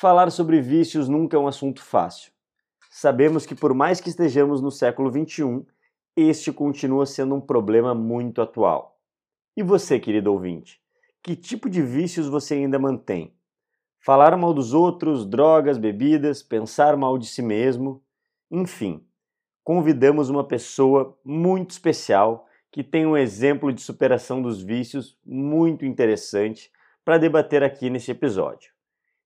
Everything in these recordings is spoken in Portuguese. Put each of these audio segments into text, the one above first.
Falar sobre vícios nunca é um assunto fácil. Sabemos que, por mais que estejamos no século XXI, este continua sendo um problema muito atual. E você, querido ouvinte, que tipo de vícios você ainda mantém? Falar mal dos outros, drogas, bebidas, pensar mal de si mesmo, enfim. Convidamos uma pessoa muito especial que tem um exemplo de superação dos vícios muito interessante para debater aqui nesse episódio.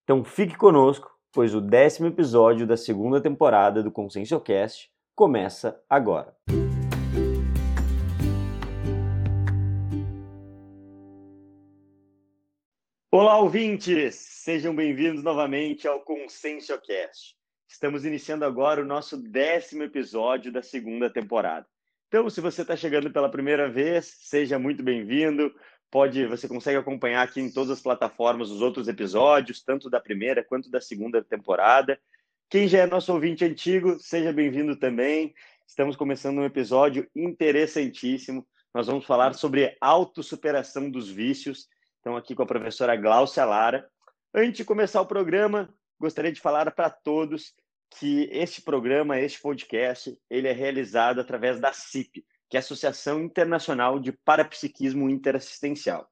Então fique conosco, pois o décimo episódio da segunda temporada do Conscienciocast começa agora. Olá, ouvintes! Sejam bem-vindos novamente ao Conscienciocast. Estamos iniciando agora o nosso décimo episódio da segunda temporada. Então, se você está chegando pela primeira vez, seja muito bem-vindo pode, você consegue acompanhar aqui em todas as plataformas os outros episódios, tanto da primeira quanto da segunda temporada. Quem já é nosso ouvinte antigo, seja bem-vindo também. Estamos começando um episódio interessantíssimo. Nós vamos falar sobre autossuperação dos vícios. Então, aqui com a professora Glaucia Lara. Antes de começar o programa, gostaria de falar para todos que este programa, este podcast, ele é realizado através da CIP, que é a Associação Internacional de Parapsiquismo Interassistencial.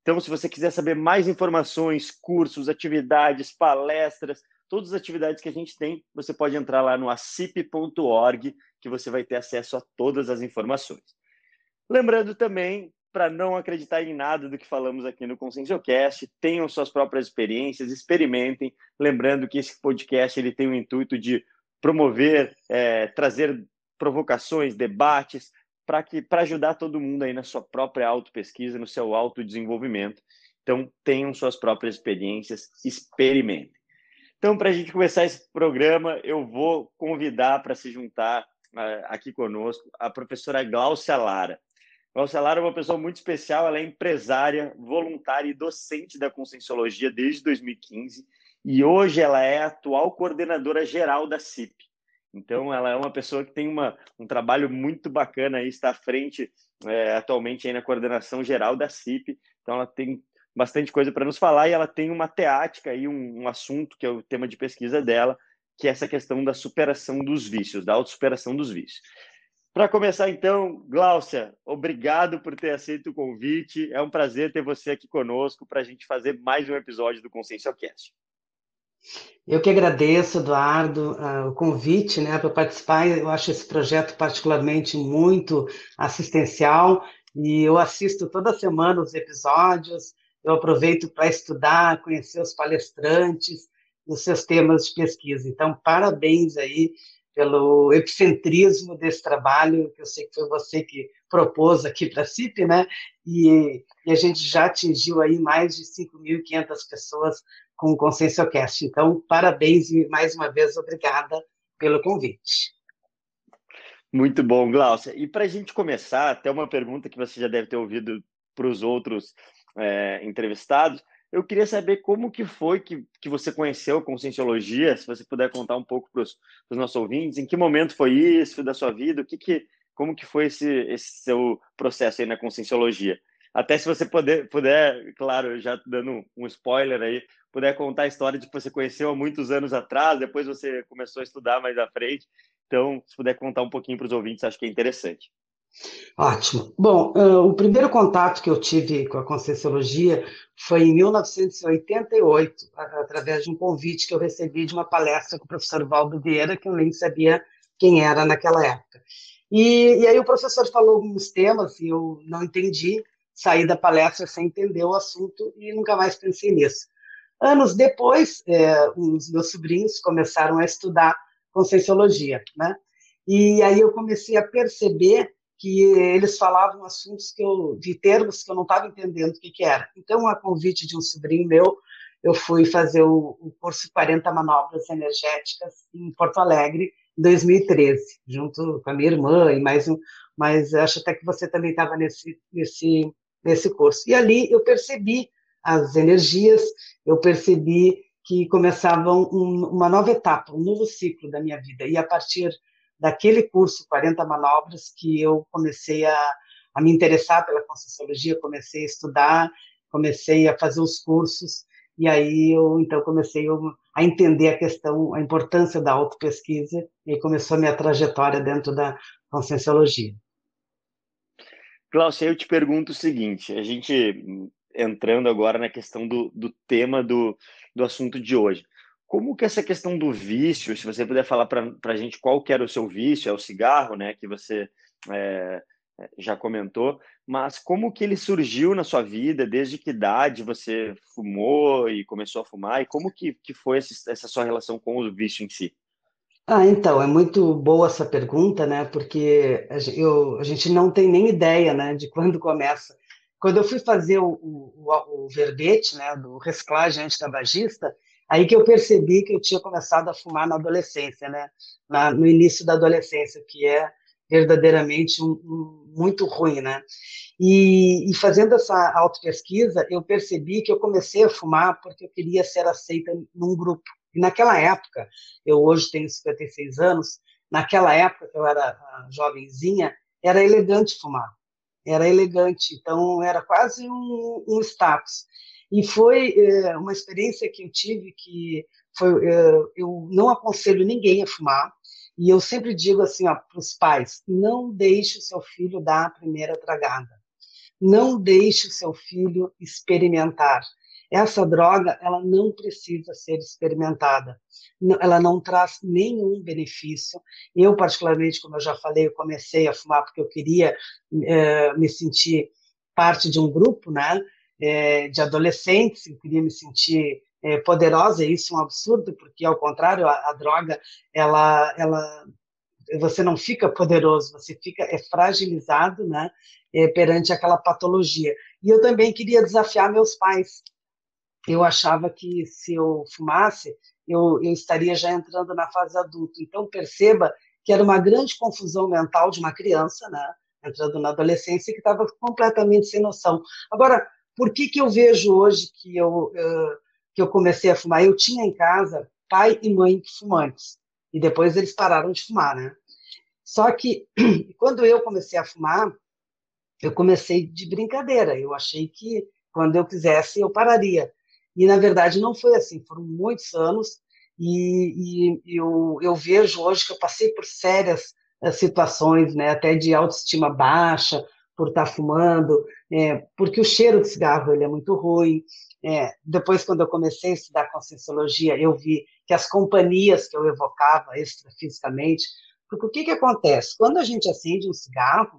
Então, se você quiser saber mais informações, cursos, atividades, palestras, todas as atividades que a gente tem, você pode entrar lá no acip.org, que você vai ter acesso a todas as informações. Lembrando também, para não acreditar em nada do que falamos aqui no Conscienciocast, tenham suas próprias experiências, experimentem. Lembrando que esse podcast ele tem o intuito de promover, é, trazer provocações, debates, para que para ajudar todo mundo aí na sua própria autopesquisa, no seu autodesenvolvimento. Então, tenham suas próprias experiências, experimentem. Então, para a gente começar esse programa, eu vou convidar para se juntar uh, aqui conosco a professora Glaucia Lara. Glaucia Lara é uma pessoa muito especial, ela é empresária, voluntária e docente da Conscienciologia desde 2015 e hoje ela é a atual coordenadora geral da CIP. Então, ela é uma pessoa que tem uma, um trabalho muito bacana aí, está à frente é, atualmente aí na coordenação geral da CIP. Então, ela tem bastante coisa para nos falar e ela tem uma teática aí, um, um, assunto que é o tema de pesquisa dela, que é essa questão da superação dos vícios, da autossuperação dos vícios. Para começar, então, Gláucia, obrigado por ter aceito o convite. É um prazer ter você aqui conosco para a gente fazer mais um episódio do Conscienciocast. Eu que agradeço, Eduardo, o convite né, para participar. Eu acho esse projeto particularmente muito assistencial e eu assisto toda semana os episódios. Eu aproveito para estudar, conhecer os palestrantes e os seus temas de pesquisa. Então, parabéns aí pelo epicentrismo desse trabalho, que eu sei que foi você que propôs aqui para a CIP, né? E, e, a gente já atingiu aí mais de 5.500 pessoas com o ConsciencioCast. Então, parabéns e mais uma vez obrigada pelo convite. Muito bom, Glaucia. E para a gente começar, até uma pergunta que você já deve ter ouvido para os outros é, entrevistados, eu queria saber como que foi que, que você conheceu Conscienciologia, se você puder contar um pouco para os nossos ouvintes, em que momento foi isso da sua vida, o que que, como que foi esse, esse seu processo aí na Conscienciologia? Até se você puder, puder, claro, já dando um spoiler aí, puder contar a história de que você conheceu há muitos anos atrás, depois você começou a estudar mais à frente. Então, se puder contar um pouquinho para os ouvintes, acho que é interessante. Ótimo. Bom, uh, o primeiro contato que eu tive com a Conscienciologia foi em 1988, através de um convite que eu recebi de uma palestra com o professor Valdo Vieira, que eu nem sabia quem era naquela época. E, e aí o professor falou alguns temas e eu não entendi, saí da palestra sem entender o assunto e nunca mais pensei nisso. Anos depois, é, os meus sobrinhos começaram a estudar Conscienciologia, né? E aí eu comecei a perceber que eles falavam assuntos que eu, de termos que eu não estava entendendo o que, que era. Então, a convite de um sobrinho meu, eu fui fazer o, o curso 40 Manobras Energéticas em Porto Alegre, em 2013, junto com a minha irmã e mais um, mas acho até que você também estava nesse, nesse, nesse curso. E ali eu percebi as energias, eu percebi que começava um, uma nova etapa, um novo ciclo da minha vida. E a partir daquele curso 40 manobras que eu comecei a, a me interessar pela Conscienciologia, comecei a estudar, comecei a fazer os cursos E aí eu então comecei a entender a questão, a importância da autopesquisa e começou a minha trajetória dentro da conscienciologia. Cláudio, eu te pergunto o seguinte: a gente entrando agora na questão do, do tema do, do assunto de hoje. Como que essa questão do vício, se você puder falar para a gente qual que era o seu vício, é o cigarro, né, que você é, já comentou, mas como que ele surgiu na sua vida, desde que idade você fumou e começou a fumar, e como que, que foi essa, essa sua relação com o vício em si? Ah, então, é muito boa essa pergunta, né? Porque eu, a gente não tem nem ideia, né, de quando começa. Quando eu fui fazer o, o, o verbete, né, do reciclagem antitabagista, aí que eu percebi que eu tinha começado a fumar na adolescência, né? Na, no início da adolescência, que é verdadeiramente um, um, muito ruim, né? E, e fazendo essa autopesquisa, eu percebi que eu comecei a fumar porque eu queria ser aceita num grupo. E naquela época, eu hoje tenho 56 anos, naquela época que eu era jovenzinha, era elegante fumar. Era elegante, então era quase um, um status. E foi é, uma experiência que eu tive que foi, é, eu não aconselho ninguém a fumar, e eu sempre digo assim para os pais: não deixe o seu filho dar a primeira tragada. Não deixe o seu filho experimentar. Essa droga, ela não precisa ser experimentada. Ela não traz nenhum benefício. Eu, particularmente, como eu já falei, eu comecei a fumar porque eu queria é, me sentir parte de um grupo, né? É, de adolescentes, eu queria me sentir é, poderosa, e isso é um absurdo, porque ao contrário, a, a, droga, ela, ela, você não fica poderoso, você fica é fragilizado, né, é, perante aquela patologia. E eu também queria desafiar meus pais. Eu achava que se eu fumasse, eu, eu estaria já entrando na fase adulta. Então perceba que era uma grande confusão mental de uma criança, né, entrando na adolescência, que estava completamente sem noção. Agora, por que que eu vejo hoje que eu uh, que eu comecei a fumar, eu tinha em casa pai e mãe fumantes. E depois eles pararam de fumar, né? Só que quando eu comecei a fumar, eu comecei de brincadeira. Eu achei que quando eu quisesse eu pararia. E na verdade não foi assim. Foram muitos anos e, e eu, eu vejo hoje que eu passei por sérias uh, situações, né? Até de autoestima baixa por estar fumando, é, porque o cheiro de cigarro ele é muito ruim. É, depois, quando eu comecei a estudar conscienciologia, eu vi que as companhias que eu evocava extrafisicamente, porque o que, que acontece? Quando a gente acende um cigarro,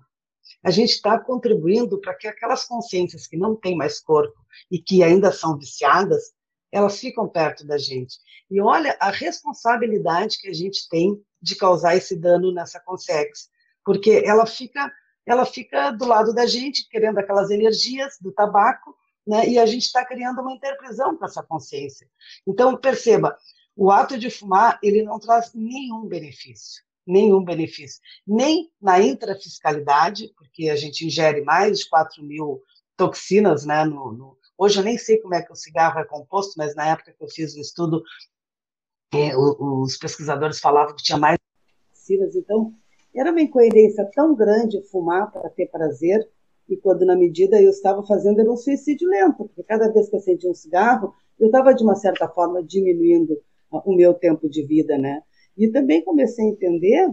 a gente está contribuindo para que aquelas consciências que não têm mais corpo e que ainda são viciadas, elas ficam perto da gente. E olha a responsabilidade que a gente tem de causar esse dano nessa consciência, porque ela fica, ela fica do lado da gente, querendo aquelas energias do tabaco, né? e a gente está criando uma interprisão com essa consciência. Então, perceba, o ato de fumar, ele não traz nenhum benefício, nenhum benefício, nem na intrafiscalidade, porque a gente ingere mais de 4 mil toxinas, né, no, no... hoje eu nem sei como é que o cigarro é composto, mas na época que eu fiz o estudo, é, os pesquisadores falavam que tinha mais toxinas, então era uma incoerência tão grande fumar para ter prazer, e quando na medida eu estava fazendo era um suicídio lento, porque cada vez que acendia um cigarro, eu estava de uma certa forma diminuindo ah, o meu tempo de vida, né? E também comecei a entender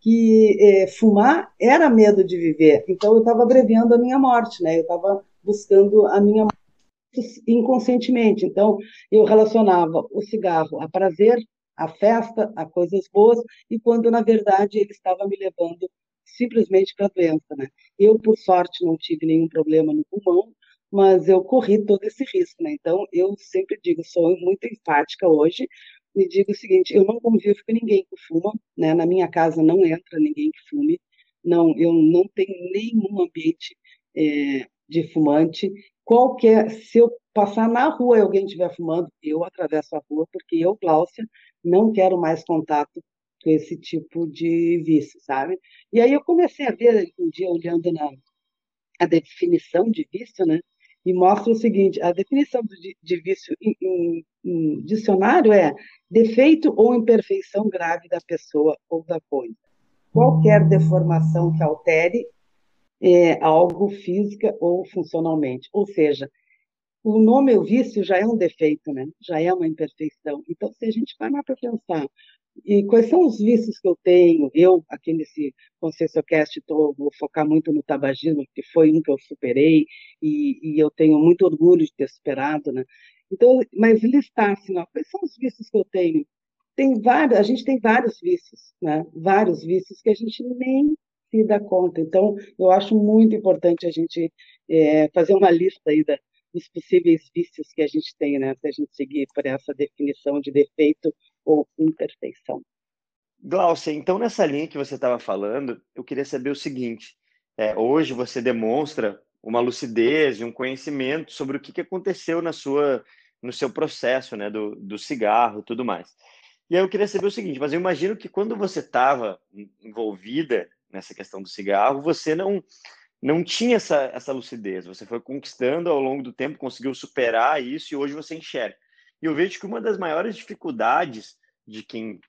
que é, fumar era medo de viver, então eu estava abreviando a minha morte, né? Eu estava buscando a minha morte inconscientemente. Então eu relacionava o cigarro a prazer, a festa, a coisas boas, e quando na verdade ele estava me levando simplesmente para a doença, né? Eu, por sorte, não tive nenhum problema no pulmão, mas eu corri todo esse risco, né? Então, eu sempre digo, sou muito enfática hoje e digo o seguinte: eu não convivo com ninguém que fuma, né? Na minha casa não entra ninguém que fume, não, eu não tenho nenhum ambiente é, de fumante. Qualquer, se eu passar na rua e alguém estiver fumando, eu atravesso a rua, porque eu, Cláudia, não quero mais contato com esse tipo de vício, sabe? E aí eu comecei a ver um dia olhando na a definição de vício, né? E mostra o seguinte: a definição de, de vício em, em, em dicionário é defeito ou imperfeição grave da pessoa ou da coisa. Qualquer deformação que altere é, algo física ou funcionalmente. Ou seja, o nome o vício já é um defeito, né? Já é uma imperfeição. Então, se a gente parar para pensar e quais são os vícios que eu tenho? Eu, aqui nesse ConsciencioCast, tô, vou focar muito no tabagismo, que foi um que eu superei, e, e, eu tenho muito orgulho de ter superado, né? Então, mas listar, assim, ó, quais são os vícios que eu tenho? Tem vários, a gente tem vários vícios, né? Vários vícios que a gente nem se dá conta. Então, eu acho muito importante a gente é, fazer uma lista aí da, dos possíveis vícios que a gente tem, né? Se a gente seguir por essa definição de defeito ou imperfeição. Glaucia, então nessa linha que você estava falando, eu queria saber o seguinte: é, hoje você demonstra uma lucidez e um conhecimento sobre o que, que aconteceu na sua, no seu processo, né, do, do cigarro tudo mais. E aí eu queria saber o seguinte: mas eu imagino que quando você estava envolvida nessa questão do cigarro, você não não tinha essa, essa lucidez. Você foi conquistando ao longo do tempo, conseguiu superar isso e hoje você enxerga. E eu vejo que uma das maiores dificuldades de quem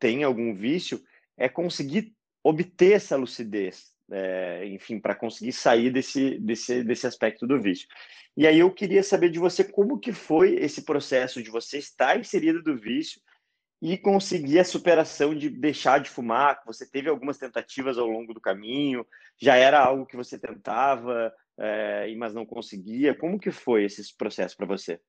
tem algum vício é conseguir obter essa lucidez, é, enfim, para conseguir sair desse, desse, desse aspecto do vício. E aí eu queria saber de você como que foi esse processo de você estar inserido do vício e conseguir a superação de deixar de fumar. Você teve algumas tentativas ao longo do caminho, já era algo que você tentava, é, mas não conseguia. Como que foi esse processo para você?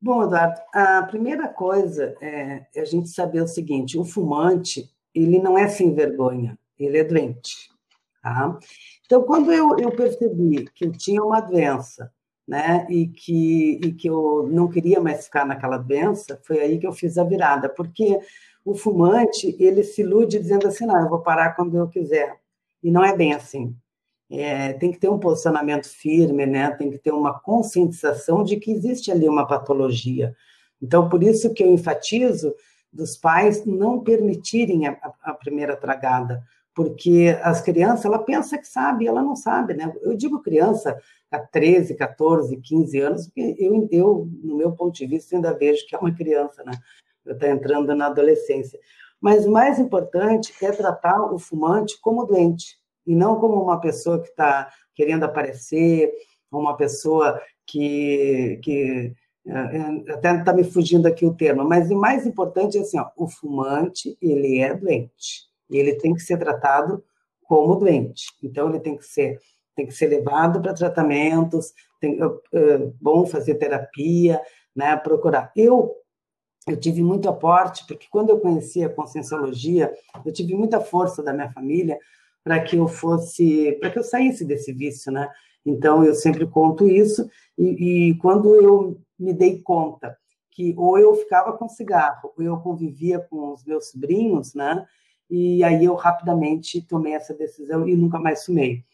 Bom, Eduardo, a primeira coisa é a gente saber o seguinte: o fumante, ele não é sem vergonha, ele é doente. Tá? Então, quando eu, eu percebi que eu tinha uma doença, né, e que, e que eu não queria mais ficar naquela doença, foi aí que eu fiz a virada, porque o fumante, ele se ilude dizendo assim, não, eu vou parar quando eu quiser. E não é bem assim é, tem que ter um posicionamento firme, né? tem que ter uma conscientização de que existe ali uma patologia. Então, por isso que eu enfatizo dos pais não permitirem a, a primeira tragada, porque as crianças, ela pensa que sabe, ela não sabe, né? Eu digo criança a 13, 14, 15 anos, porque eu, eu, no meu ponto de vista, ainda vejo que é uma criança, né? Estou entrando na adolescência. Mas o mais importante é tratar o fumante como doente e não como uma pessoa que está querendo aparecer, uma pessoa que, que é, até está me fugindo aqui o termo, mas o mais importante é assim, ó, o fumante, ele é doente, e ele tem que ser tratado como doente, então ele tem que ser tem que ser levado para tratamentos, tem, é, bom fazer terapia, né, procurar. Eu eu tive muito aporte, porque quando eu conheci a conscienciologia, eu tive muita força da minha família, para que eu fosse, para que eu saísse desse vício, né? Então eu sempre conto isso e, e, quando eu me dei conta que ou eu ficava com cigarro, ou eu convivia com os meus sobrinhos, né? E aí eu rapidamente tomei essa decisão e nunca mais fumei.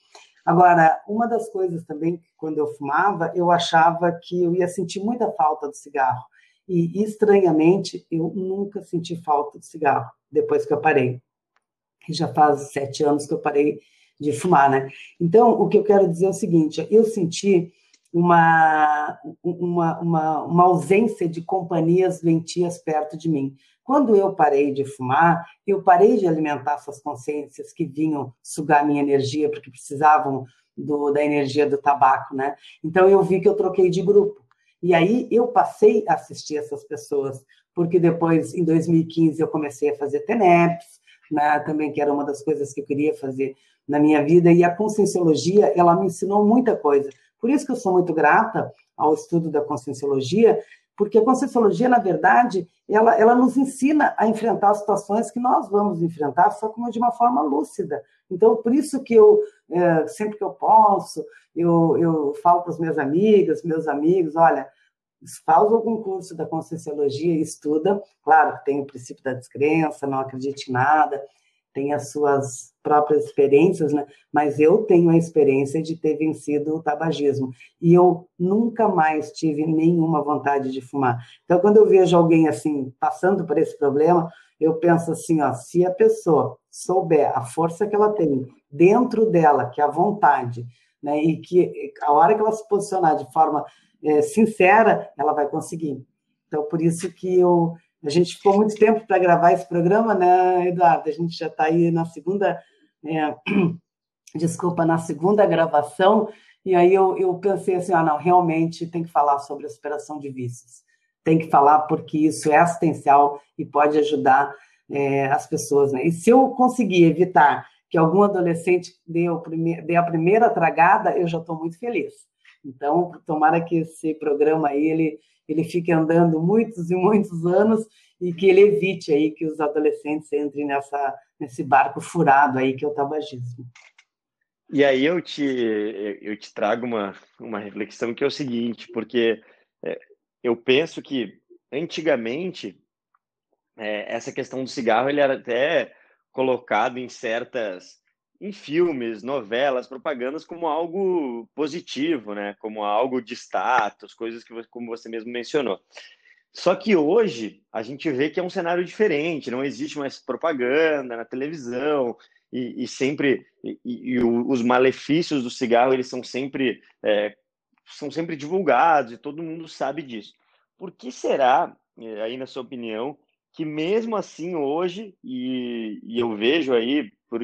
Agora, uma das coisas também quando eu fumava, eu achava que eu ia sentir muita falta do cigarro. E estranhamente, eu nunca senti falta do cigarro depois que eu parei já faz sete anos que eu parei de fumar, né? Então, o que eu quero dizer é o seguinte: eu senti uma, uma, uma, uma ausência de companhias doentias perto de mim. Quando eu parei de fumar, eu parei de alimentar essas consciências que vinham sugar minha energia, porque precisavam do, da energia do tabaco, né? Então, eu vi que eu troquei de grupo. E aí eu passei a assistir essas pessoas, porque depois, em 2015, eu comecei a fazer TENEPs, né, também que era uma das coisas que eu queria fazer na minha vida, e a conscienciologia, ela me ensinou muita coisa. Por isso que eu sou muito grata ao estudo da conscienciologia, porque a conscienciologia, na verdade, ela, ela nos ensina a enfrentar situações que nós vamos enfrentar, só como de uma forma lúcida. Então, por isso que eu, é, sempre que eu posso, eu, eu falo para as minhas amigas, meus amigos, olha, faz algum curso da Conscienciologia estuda. Claro que tem o princípio da descrença, não acredite em nada, tem as suas próprias experiências, né? Mas eu tenho a experiência de ter vencido o tabagismo e eu nunca mais tive nenhuma vontade de fumar. Então, quando eu vejo alguém assim passando por esse problema, eu penso assim, ó, se a pessoa souber a força que ela tem dentro dela, que é a vontade, né, e que a hora que ela se posicionar de forma é, sincera, ela vai conseguir. Então, por isso que eu, a gente ficou muito tempo para gravar esse programa, né, Eduardo? A gente já está aí na segunda, é, desculpa, na segunda gravação, E aí eu, eu pensei assim, ah, não, realmente tem que falar sobre a superação de vícios. Tem que falar porque isso é assistencial e pode ajudar é, as pessoas. Né? E se eu conseguir evitar que algum adolescente dê, prime dê a primeira tragada, eu já estou muito feliz. Então, tomara que esse programa aí, ele, ele fique andando muitos e muitos anos e que ele evite aí que os adolescentes entrem nessa, nesse barco furado aí que é o tabagismo. E aí eu te, eu te trago uma, uma reflexão que é o seguinte, porque é, eu penso que antigamente é, essa questão do cigarro ele era até colocado em certas em filmes, novelas, propagandas como algo positivo, né? Como algo de status, coisas que como você mesmo mencionou. Só que hoje a gente vê que é um cenário diferente, não existe mais propaganda na televisão e, e sempre e, e, os malefícios do cigarro eles são sempre é, são sempre divulgados e todo mundo sabe disso. Por que será, é, aí na sua opinião, que mesmo assim hoje e, eu vejo aí por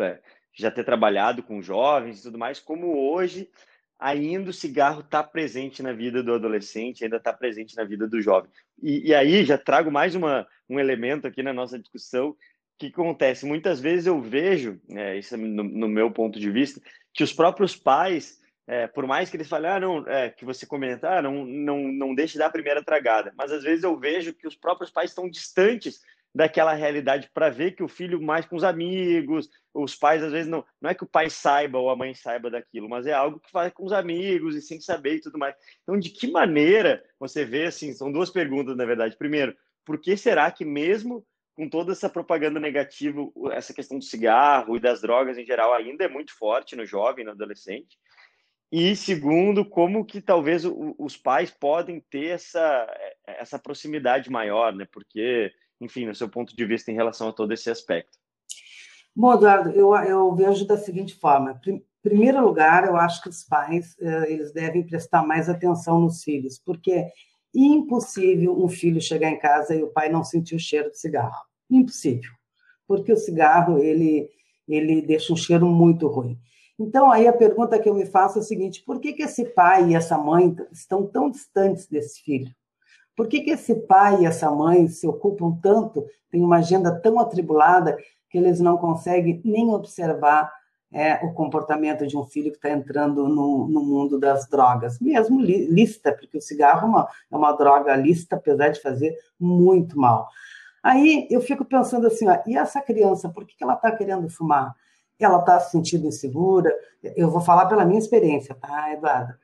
é, já ter trabalhado com jovens e tudo mais, como hoje ainda o cigarro está presente na vida do adolescente, ainda está presente na vida do jovem. E, e, aí já trago mais uma, um elemento aqui na nossa discussão que acontece. Muitas vezes eu vejo, é, isso no, no, meu ponto de vista, que os próprios pais, é, por mais que eles falem, ah, é, que você comentar, ah, não, não, não deixe dar a primeira tragada, mas às vezes eu vejo que os próprios pais estão distantes daquela realidade para ver que o filho mais com os amigos, os pais às vezes não, não é que o pai saiba ou a mãe saiba daquilo, mas é algo que faz com os amigos e sem saber e tudo mais. Então, de que maneira você vê assim, são duas perguntas na verdade. Primeiro, por que será que mesmo com toda essa propaganda negativa, essa questão do cigarro e das drogas em geral ainda é muito forte no jovem, no adolescente? E segundo, como que talvez os pais podem ter essa, essa proximidade maior, né? Porque enfim, no seu ponto de vista em relação a todo esse aspecto. Bom, Eduardo, eu, eu vejo da seguinte forma. Em primeiro lugar, eu acho que os pais eh, eles devem prestar mais atenção nos filhos, porque é impossível um filho chegar em casa e o pai não sentir o cheiro de cigarro. Impossível. Porque o cigarro, ele, ele deixa um cheiro muito ruim. Então, aí a pergunta que eu me faço é a seguinte: por que, que esse pai e essa mãe estão tão distantes desse filho? Por que, que esse pai e essa mãe se ocupam tanto, têm uma agenda tão atribulada, que eles não conseguem nem observar é, o comportamento de um filho que está entrando no, no, mundo das drogas, mesmo lícita, porque o cigarro é uma, é uma droga lícita, apesar de fazer muito mal. Aí eu fico pensando assim, ó, e essa criança, por que, que ela está querendo fumar? Ela está se sentindo insegura? Eu vou falar pela minha experiência, tá, Eduardo?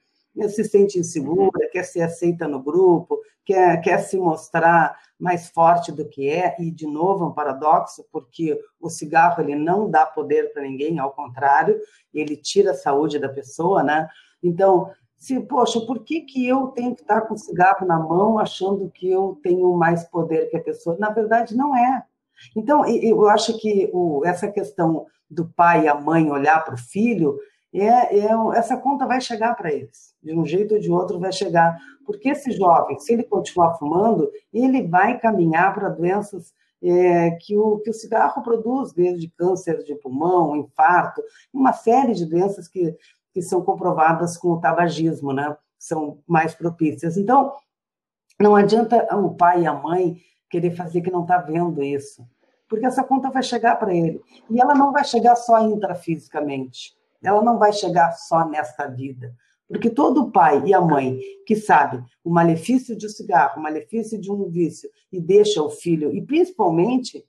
Se sente insegura, quer ser aceita no grupo, quer, quer se mostrar mais forte do que é, e de novo é um paradoxo, porque o cigarro ele não dá poder para ninguém, ao contrário, ele tira a saúde da pessoa, né? Então, se, poxa, por que, que eu tenho que estar com o cigarro na mão achando que eu tenho mais poder que a pessoa? Na verdade, não é. Então, eu acho que o, essa questão do pai e a mãe olhar para o filho é, é, essa conta vai chegar para eles, de um jeito ou de outro vai chegar, porque esse jovem, se ele continuar fumando, ele vai caminhar para doenças é, que, o, que o cigarro produz, desde câncer de pulmão, infarto, uma série de doenças que, que são comprovadas com o tabagismo, né? São mais propícias. Então, não adianta o pai e a mãe querer fazer que não está vendo isso, porque essa conta vai chegar para ele. E ela não vai chegar só intrafisicamente ela não vai chegar só nesta vida. Porque todo pai e a mãe que sabe o malefício de um cigarro, o malefício de um vício, e deixa o filho, e principalmente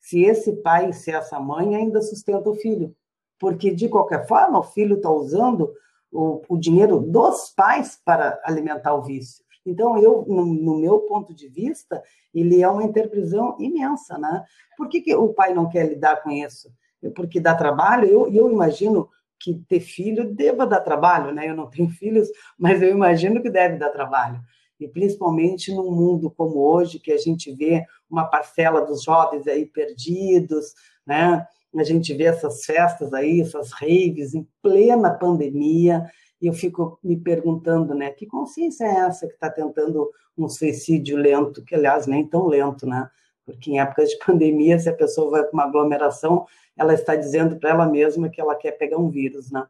se esse pai, se essa mãe ainda sustenta o filho. Porque, de qualquer forma, o filho está usando o, o, dinheiro dos pais para alimentar o vício. Então, eu, no, no, meu ponto de vista, ele é uma interprisão imensa, né? Por que, que o pai não quer lidar com isso? Porque dá trabalho? Eu, eu imagino que ter filho deva dar trabalho, né? Eu não tenho filhos, mas eu imagino que deve dar trabalho. E principalmente num mundo como hoje, que a gente vê uma parcela dos jovens aí perdidos, né? A gente vê essas festas aí, essas raves em plena pandemia, e eu fico me perguntando, né? Que consciência é essa que está tentando um suicídio lento, que aliás nem tão lento, né? Porque em épocas de pandemia, se a pessoa vai para uma aglomeração, ela está dizendo para ela mesma que ela quer pegar um vírus, né?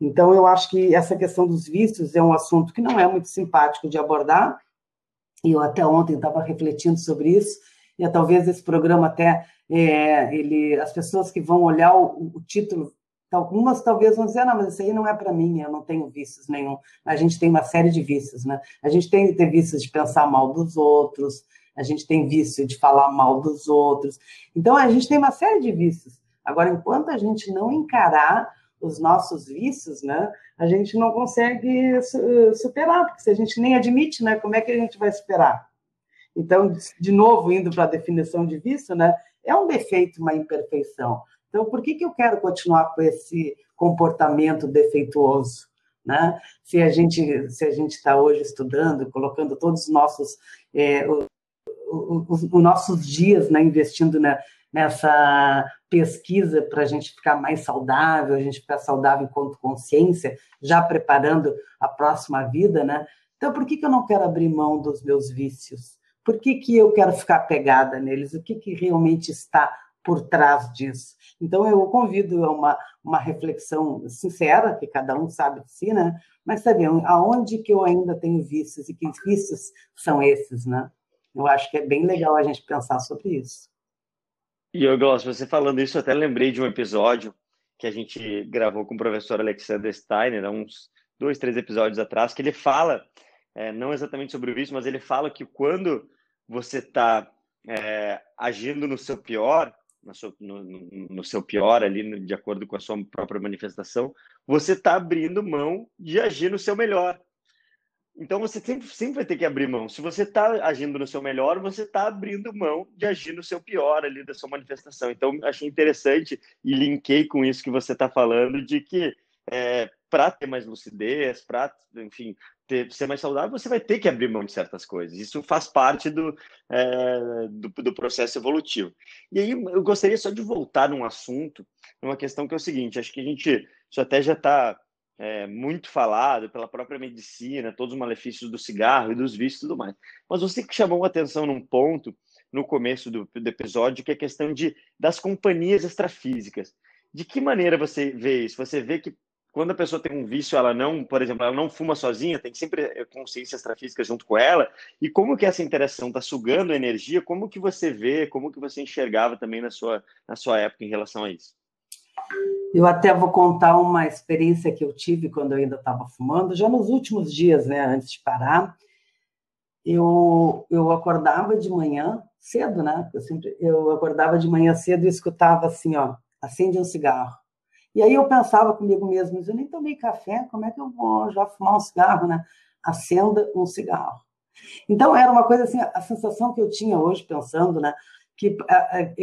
Então, eu acho que essa questão dos vícios é um assunto que não é muito simpático de abordar, e eu até ontem estava refletindo sobre isso, e talvez esse programa até, é, ele, as pessoas que vão olhar o, o título, algumas talvez vão dizer, não, mas isso aí não é para mim, eu não tenho vícios nenhum. A gente tem uma série de vícios, né? A gente tem que ter vícios de pensar mal dos outros, a gente tem vício de falar mal dos outros. Então, a gente tem uma série de vícios. Agora, enquanto a gente não encarar os nossos vícios, né, a gente não consegue superar, porque se a gente nem admite, né, como é que a gente vai superar? Então, de novo, indo para a definição de vício, né, é um defeito, uma imperfeição. Então, por que, que eu quero continuar com esse comportamento defeituoso? Né? Se a gente se a gente está hoje estudando, colocando todos os nossos é, os, os, os, nossos dias, né, investindo nessa pesquisa para a gente ficar mais saudável, a gente ficar saudável enquanto consciência, já preparando a próxima vida, né? Então, por que, que eu não quero abrir mão dos meus vícios? Por que, que eu quero ficar pegada neles? O que, que realmente está por trás disso? Então, eu convido a uma, uma reflexão sincera, que cada um sabe de si, né? Mas saber aonde que eu ainda tenho vícios e que vícios são esses, né? Eu acho que é bem legal a gente pensar sobre isso. E eu gosto, você falando isso, eu até lembrei de um episódio que a gente gravou com o professor Alexander Steiner, há uns dois, três episódios atrás, que ele fala, é, não exatamente sobre o vício, mas ele fala que quando você está é, agindo no seu pior, no, no, no, seu pior ali, de acordo com a sua própria manifestação, você está abrindo mão de agir no seu melhor. Então você sempre, sempre vai ter que abrir mão. Se você está agindo no seu melhor, você está abrindo mão de agir no seu pior ali da sua manifestação. Então achei interessante e linkei com isso que você está falando de que é, para ter mais lucidez, para, enfim, ter, ser mais saudável, você vai ter que abrir mão de certas coisas. Isso faz parte do, é, do, do, processo evolutivo. E aí eu gostaria só de voltar num assunto, numa questão que é o seguinte: acho que a gente, isso até já está é, muito falado pela própria medicina, todos os malefícios do cigarro e dos vícios e tudo mais. Mas você que chamou a atenção num ponto no começo do, do episódio, que é a questão de, das companhias extrafísicas. De que maneira você vê isso? Você vê que quando a pessoa tem um vício, ela não, por exemplo, ela não fuma sozinha, tem sempre é, consciência extrafísica junto com ela. E como que essa interação está sugando energia? Como que você vê? Como que você enxergava também na sua, na sua época em relação a isso? Eu até vou contar uma experiência que eu tive quando eu ainda estava fumando, já nos últimos dias, né, antes de parar. Eu, eu acordava de manhã cedo, né? Eu sempre eu acordava de manhã cedo e escutava assim, ó, acende um cigarro. E aí eu pensava comigo mesmo, eu nem tomei café, como é que eu vou já fumar um cigarro, né? Acenda um cigarro. Então era uma coisa assim, a sensação que eu tinha hoje pensando, né? Que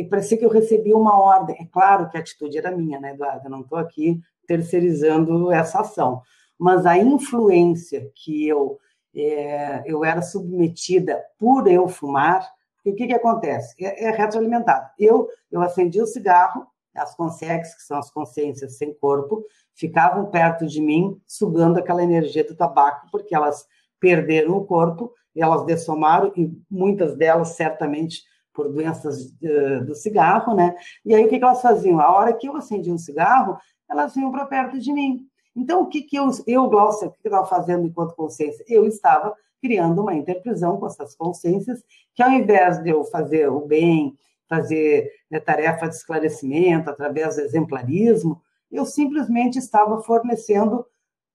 parecia que eu recebia uma ordem. É claro que a atitude era minha, né, Eduardo? Eu não estou aqui terceirizando essa ação, mas a influência que eu é, eu era submetida por eu fumar, o que, que acontece? É, é retroalimentado. Eu eu acendi o cigarro, as consex, que são as consciências sem corpo, ficavam perto de mim, sugando aquela energia do tabaco, porque elas perderam o corpo, elas dessomaram, e muitas delas certamente por doenças uh, do cigarro, né? E aí o que, que elas faziam? A hora que eu acendia um cigarro, elas vinham para perto de mim. Então, o que, que eu, eu Glaucia, o que, que eu estava fazendo enquanto consciência? Eu estava criando uma interprisão com essas consciências, que ao invés de eu fazer o bem, fazer né, tarefa de esclarecimento através do exemplarismo, eu simplesmente estava fornecendo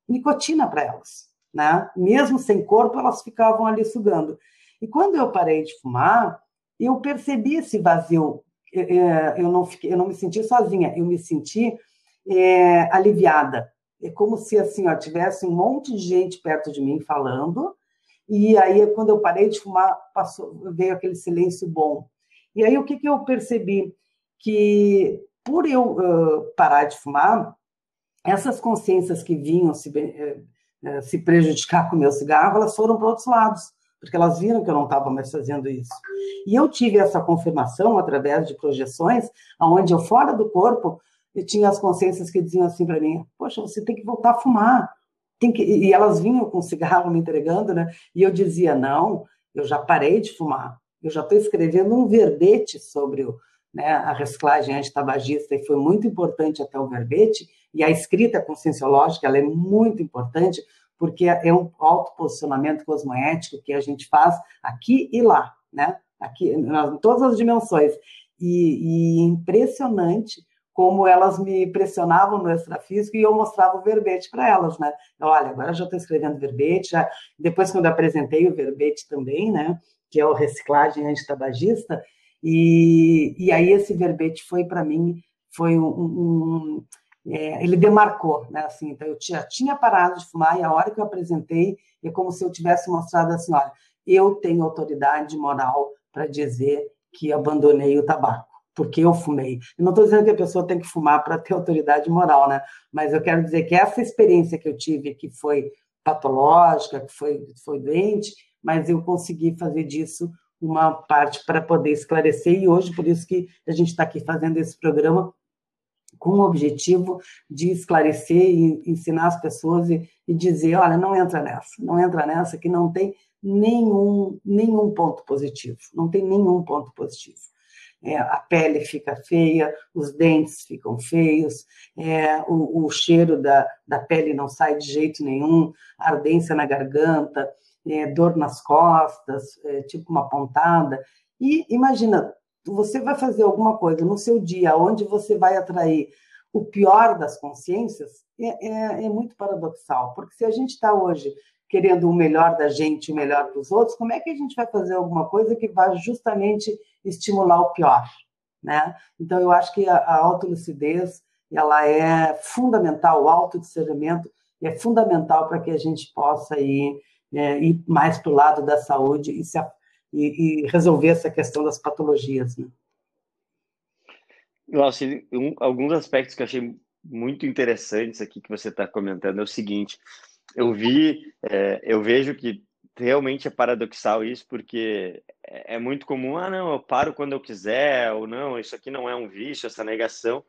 nicotina para elas. Né? Mesmo sem corpo, elas ficavam ali sugando. E quando eu parei de fumar, eu percebi esse vazio. Eu não, fiquei, eu não me senti sozinha, eu me senti é, aliviada. É como se assim, ó, tivesse um monte de gente perto de mim falando, e aí quando eu parei de fumar, passou, veio aquele silêncio bom. E aí o que, que eu percebi? Que por eu uh, parar de fumar, essas consciências que vinham se, uh, se prejudicar com o meu cigarro, elas foram para outros lados porque elas viram que eu não estava mais fazendo isso. E eu tive essa confirmação através de projeções, onde eu, fora do corpo, eu tinha as consciências que diziam assim para mim: Poxa, você tem que voltar a fumar. Tem que... E elas vinham com cigarro me entregando, né? E eu dizia: Não, eu já parei de fumar. Eu já estou escrevendo um verbete sobre o, né, a reciclagem antitabagista, e foi muito importante até o verbete, E a escrita conscienciológica ela é muito importante porque é um autoposicionamento cosmoético que a gente faz aqui e lá, né? Aqui, em todas as dimensões. E, e impressionante como elas me pressionavam no extrafísico e eu mostrava o verbete para elas, né? Olha, agora já estou escrevendo verbete, já... depois quando eu apresentei o verbete também, né? Que é o reciclagem antitabagista, e, e aí esse verbete foi para mim, foi um, um é, ele demarcou, né? Assim, então eu já tinha parado de fumar e a hora que eu apresentei é como se eu tivesse mostrado assim, olha, eu tenho autoridade moral para dizer que abandonei o tabaco, porque eu fumei. Eu não estou dizendo que a pessoa tem que fumar para ter autoridade moral, né? Mas eu quero dizer que essa experiência que eu tive, que foi patológica, que foi, foi doente, mas eu consegui fazer disso uma parte para poder esclarecer, e hoje, por isso que a gente está aqui fazendo esse programa, com o objetivo de esclarecer e ensinar as pessoas e, e, dizer, olha, não entra nessa, não entra nessa que não tem nenhum, nenhum ponto positivo, não tem nenhum ponto positivo. É, a pele fica feia, os dentes ficam feios, é, o, o, cheiro da, da pele não sai de jeito nenhum, ardência na garganta, é, dor nas costas, é, tipo uma pontada. E imagina, você vai fazer alguma coisa no seu dia onde você vai atrair o pior das consciências, é, é, é muito paradoxal, porque se a gente está hoje querendo o melhor da gente, o melhor dos outros, como é que a gente vai fazer alguma coisa que vai justamente estimular o pior, né? Então eu acho que a, a autolucidez ela é fundamental, o autodiscernimento é fundamental para que a gente possa ir, é, ir mais para o lado da saúde e se e, e resolver essa questão das patologias. Né? Um, alguns aspectos que eu achei muito interessantes aqui que você está comentando é o seguinte: eu vi, é, eu vejo que realmente é paradoxal isso, porque é, é muito comum, ah, não, eu paro quando eu quiser, ou não, isso aqui não é um vício, essa negação.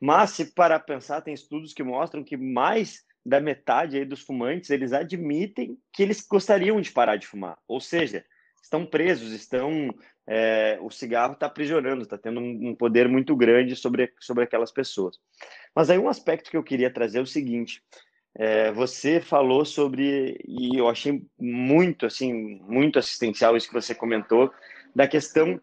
Mas, se para pensar, tem estudos que mostram que mais da metade dos fumantes, eles admitem que eles gostariam de parar de fumar. Ou seja, estão presos, estão é, o cigarro está aprisionando, está tendo um, poder muito grande sobre, sobre aquelas pessoas. Mas aí um aspecto que eu queria trazer é o seguinte: é, você falou sobre e eu achei muito assim muito assistencial isso que você comentou da questão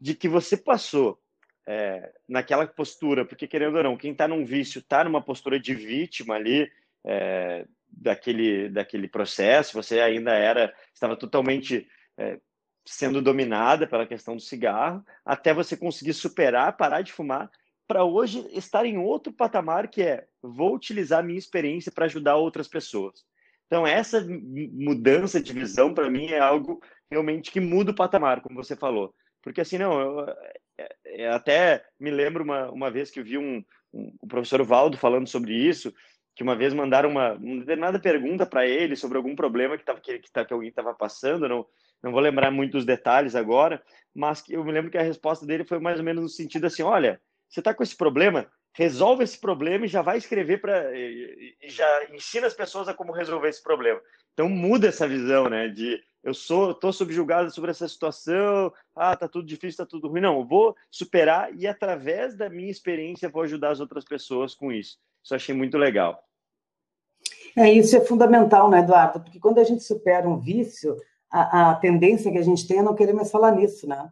de que você passou é, naquela postura, porque querendo ou não, quem está num vício está numa postura de vítima ali é, daquele daquele processo. Você ainda era estava totalmente é, sendo dominada pela questão do cigarro, até você conseguir superar, parar de fumar, para hoje estar em outro patamar que é vou utilizar a minha experiência para ajudar outras pessoas. Então essa mudança de visão para mim é algo realmente que muda o patamar, como você falou, porque assim não, eu, eu é, é, até me lembro uma, uma vez que eu vi um, um o professor Valdo falando sobre isso, que uma vez mandaram uma, uma determinada pergunta para ele sobre algum problema que, tava, que, que, que alguém estava passando, não, não vou lembrar muito dos detalhes agora, mas eu me lembro que a resposta dele foi mais ou menos no sentido assim: olha, você está com esse problema, resolve esse problema e já vai escrever para. Já ensina as pessoas a como resolver esse problema. Então muda essa visão, né? De eu sou, estou subjugado sobre essa situação, ah, tá tudo difícil, tá tudo ruim. Não, eu vou superar e através da minha experiência vou ajudar as outras pessoas com isso. Isso achei muito legal. É, isso é fundamental, né, Eduardo? Porque quando a gente supera um vício, a, a, tendência que a gente tem é não querer mais falar nisso, né?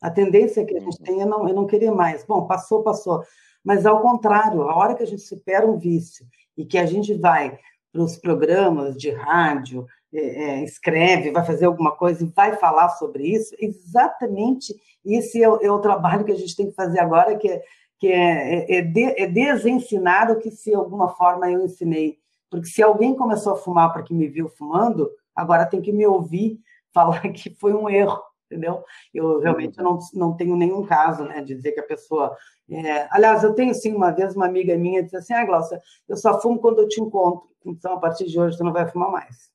A tendência que a gente tem é não, é não querer mais. Bom, passou, passou. Mas ao contrário, a hora que a gente supera um vício e que a gente vai para os programas de rádio, é, é, escreve, vai fazer alguma coisa e vai falar sobre isso, exatamente esse é o, é o, trabalho que a gente tem que fazer agora, que é, que é, é, é de, é desensinar o que, de alguma forma, eu ensinei. Porque se alguém começou a fumar porque me viu fumando, agora tem que me ouvir falar que foi um erro, entendeu? Eu realmente não, não tenho nenhum caso né, de dizer que a pessoa. É... Aliás, eu tenho sim, uma vez uma amiga minha disse assim: ah, Glaucia, eu só fumo quando eu te encontro, então a partir de hoje tu não vai fumar mais.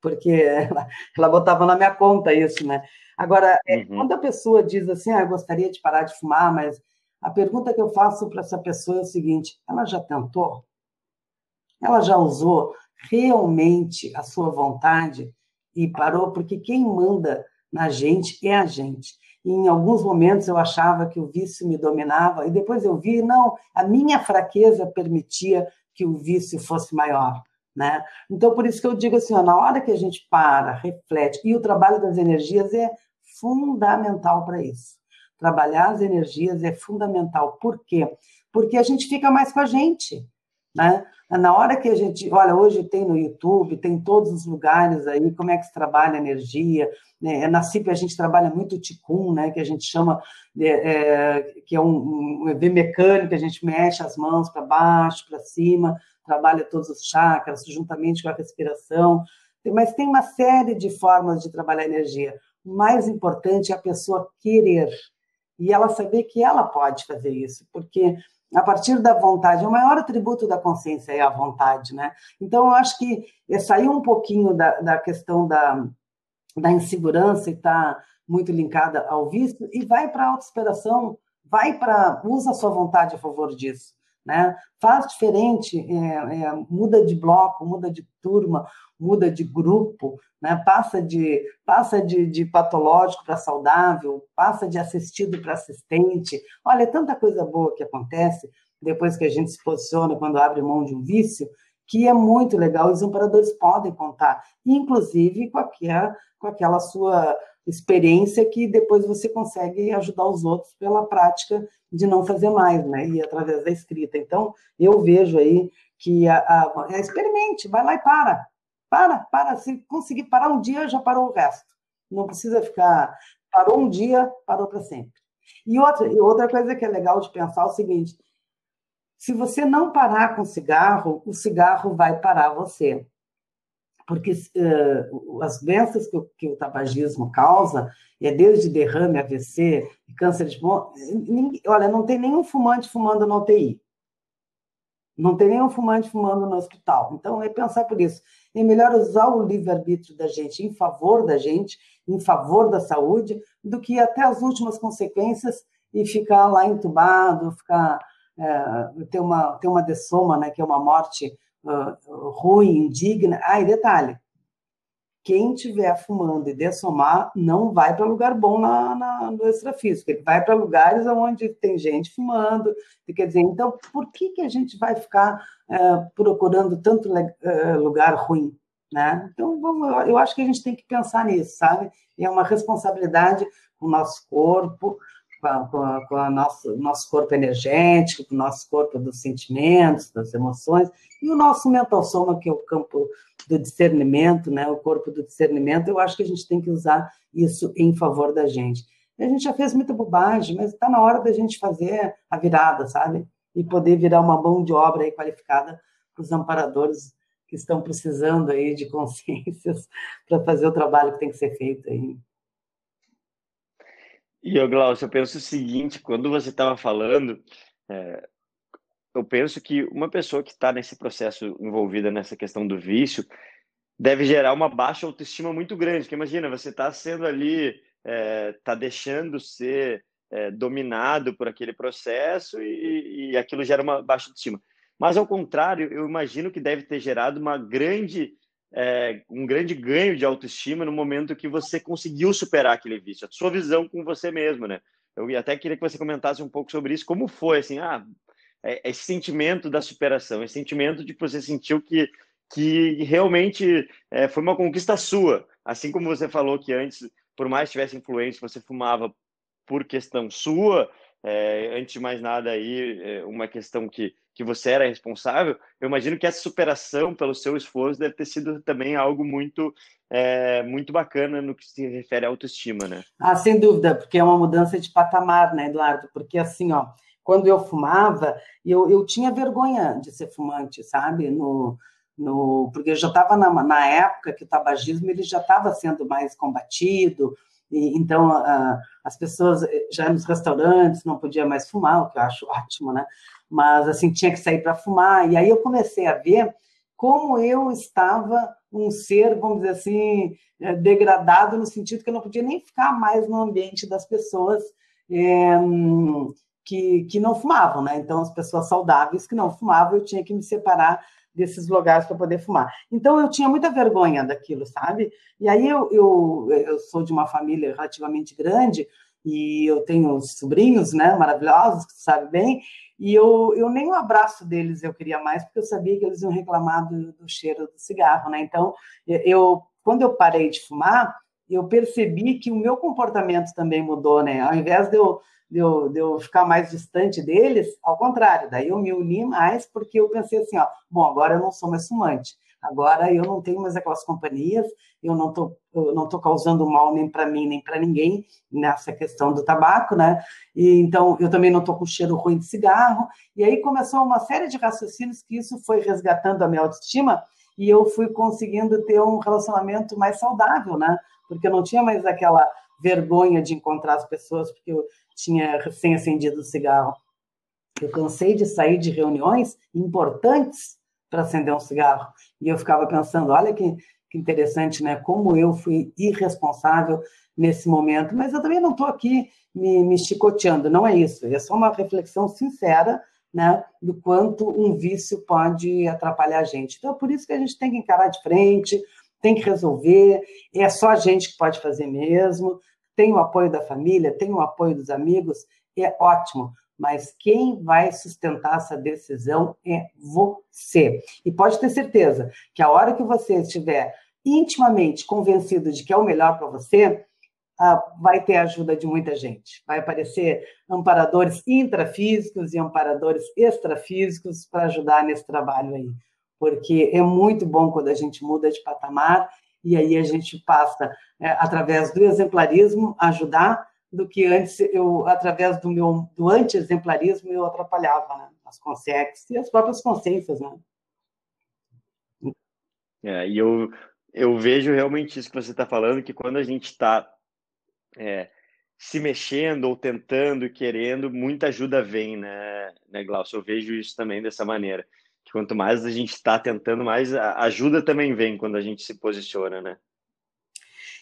Porque ela, ela botava na minha conta isso, né? Agora, é, uhum. quando a pessoa diz assim, ah, eu gostaria de parar de fumar, mas a pergunta que eu faço para essa pessoa é o seguinte: ela já tentou? Ela já usou realmente a sua vontade e parou, porque quem manda na gente é a gente. e em alguns momentos eu achava que o vício me dominava, e depois eu vi, não, a minha fraqueza permitia que o vício fosse maior. Né? Então, por isso que eu digo assim, ó, na hora que a gente para, reflete, e o trabalho das energias é fundamental para isso. Trabalhar as energias é fundamental. Por quê? Porque a gente fica mais com a gente. Né? Na hora que a gente, olha, hoje tem no YouTube, tem em todos os lugares aí, como é que se trabalha energia. Né? Na CIP a gente trabalha muito Ticum, né? que a gente chama, de, é, que é um, um EV mecânico, a gente mexe as mãos para baixo, para cima, trabalha todos os chakras, juntamente com a respiração. Mas tem uma série de formas de trabalhar energia. O mais importante é a pessoa querer e ela saber que ela pode fazer isso, porque a partir da vontade, o maior atributo da consciência é a vontade, né? Então, eu acho que é sair um pouquinho da, da questão da, da insegurança e tá muito linkada ao vício e vai para a autossuperação, vai para usa a sua vontade a favor disso. Né? Faz diferente, é, é, muda de bloco, muda de turma, muda de grupo, né? passa de passa de, de patológico para saudável, passa de assistido para assistente. Olha, é tanta coisa boa que acontece depois que a gente se posiciona quando abre mão de um vício, que é muito legal, os amparadores podem contar, inclusive com aquela, com aquela sua experiência que depois você consegue ajudar os outros pela prática de não fazer mais, né? E através da escrita. Então, eu vejo aí que a, a, a, experimente, vai lá e para. Para, para. Se conseguir parar um dia, já parou o resto. Não precisa ficar. Parou um dia, parou para sempre. E outra, e outra coisa que é legal de pensar é o seguinte: se você não parar com o cigarro, o cigarro vai parar você porque uh, as doenças que o, que o, tabagismo causa, é desde derrame, AVC, câncer de pulmão, olha, não tem nenhum fumante fumando na UTI. Não tem nenhum fumante fumando no hospital. Então, é pensar por isso. É melhor usar o livre-arbítrio da gente em favor da gente, em favor da saúde, do que até as últimas consequências e ficar lá entubado, ficar, é, ter, uma, ter uma dessoma, né, que é uma morte uh, ruim, indigna. Ah, e detalhe: quem estiver fumando e dessomar não vai para lugar bom na, na, no extrafísico, ele vai para lugares onde tem gente fumando. Quer dizer, então, por que, que a gente vai ficar uh, procurando tanto uh, lugar ruim? Né? Então, vamos, eu acho que a gente tem que pensar nisso, sabe? É uma responsabilidade com o nosso corpo, com, a, com, a, nosso, nosso corpo energético, com o nosso corpo dos sentimentos, das emoções, e o nosso mental soma, que é o campo do discernimento, né, o corpo do discernimento, eu acho que a gente tem que usar isso em favor da gente. A gente já fez muita bobagem, mas está na hora da gente fazer a virada, sabe? E poder virar uma mão de obra aí qualificada para os amparadores que estão precisando aí de consciências para fazer o trabalho que tem que ser feito aí. E eu, Glaucio, eu penso o seguinte, quando você estava falando, é, eu penso que uma pessoa que está nesse processo envolvida nessa questão do vício deve gerar uma baixa autoestima muito grande, porque imagina, você está sendo ali, está é, tá deixando ser é, dominado por aquele processo e, e aquilo gera uma baixa autoestima. Mas, ao contrário, eu imagino que deve ter gerado uma grande é, um grande ganho de autoestima no momento que você conseguiu superar aquele vício, a sua visão com você mesmo, né? Eu até queria que você comentasse um pouco sobre isso, como foi, assim, ah, é, esse sentimento da superação, esse sentimento de que você sentiu que, que realmente é, foi uma conquista sua, assim como você falou que antes, por mais que tivesse influência, você fumava por questão sua, é, antes de mais nada aí, é uma questão que que você era responsável, eu imagino que essa superação pelo seu esforço deve ter sido também algo muito é, muito bacana no que se refere à autoestima, né? Ah, sem dúvida, porque é uma mudança de patamar, né, Eduardo? Porque assim, ó, quando eu fumava, eu, eu tinha vergonha de ser fumante, sabe? No, no, porque eu já estava na, na época que o tabagismo ele já estava sendo mais combatido, e, então a, as pessoas já nos restaurantes não podiam mais fumar, o que eu acho ótimo, né? mas assim tinha que sair para fumar. E aí eu comecei a ver como eu estava um ser, vamos dizer assim, eh, degradado no sentido que eu não podia nem ficar mais no ambiente das pessoas é, que, que não fumavam, né? Então, as pessoas saudáveis que não fumavam, eu tinha que me separar desses lugares para poder fumar. Então, eu tinha muita vergonha daquilo, sabe? E aí, eu, eu, eu sou de uma família relativamente grande, e eu tenho sobrinhos, né, maravilhosos, que sabe bem, e eu, eu nem o abraço deles eu queria mais, porque eu sabia que eles iam reclamar do, do cheiro do cigarro, né? Então, eu, quando eu parei de fumar, eu percebi que o meu comportamento também mudou, né? Ao invés de eu, de eu, de eu ficar mais distante deles, ao contrário, daí eu me uni mais, porque eu pensei assim, ó, bom, agora eu não sou mais fumante. Agora eu não tenho mais aquelas companhias, eu não tô, eu não tô causando mal nem para mim nem para ninguém nessa questão do tabaco, né? E então eu também não tô com cheiro ruim de cigarro. E aí começou uma série de raciocínios que isso foi resgatando a minha autoestima e eu fui conseguindo ter um relacionamento mais saudável, né? Porque eu não tinha mais aquela vergonha de encontrar as pessoas porque eu tinha recém acendido o cigarro. Eu cansei de sair de reuniões importantes para acender um cigarro. E eu ficava pensando, olha que, que interessante, né? Como eu fui irresponsável nesse momento. Mas eu também não estou aqui me, me chicoteando, não é isso. É só uma reflexão sincera né, do quanto um vício pode atrapalhar a gente. Então, é por isso que a gente tem que encarar de frente, tem que resolver, é só a gente que pode fazer mesmo, tem o apoio da família, tem o apoio dos amigos, é ótimo, mas quem vai sustentar essa decisão é você. E pode ter certeza que a hora que você estiver intimamente convencido de que é o melhor para você, ah, vai ter a ajuda de muita gente. Vai aparecer amparadores intrafísicos e amparadores extrafísicos para ajudar nesse trabalho aí. Porque é muito bom quando a gente muda de patamar e aí a gente passa, é, através do exemplarismo, ajudar do que antes eu, através do meu do anti-exemplarismo, eu atrapalhava né? as consciências e as próprias consciências, né? É, e eu, eu vejo realmente isso que você está falando, que quando a gente está é, se mexendo ou tentando querendo, muita ajuda vem, né, né, Glaucio? Eu vejo isso também dessa maneira. Que quanto mais a gente está tentando, mais ajuda também vem quando a gente se posiciona, né?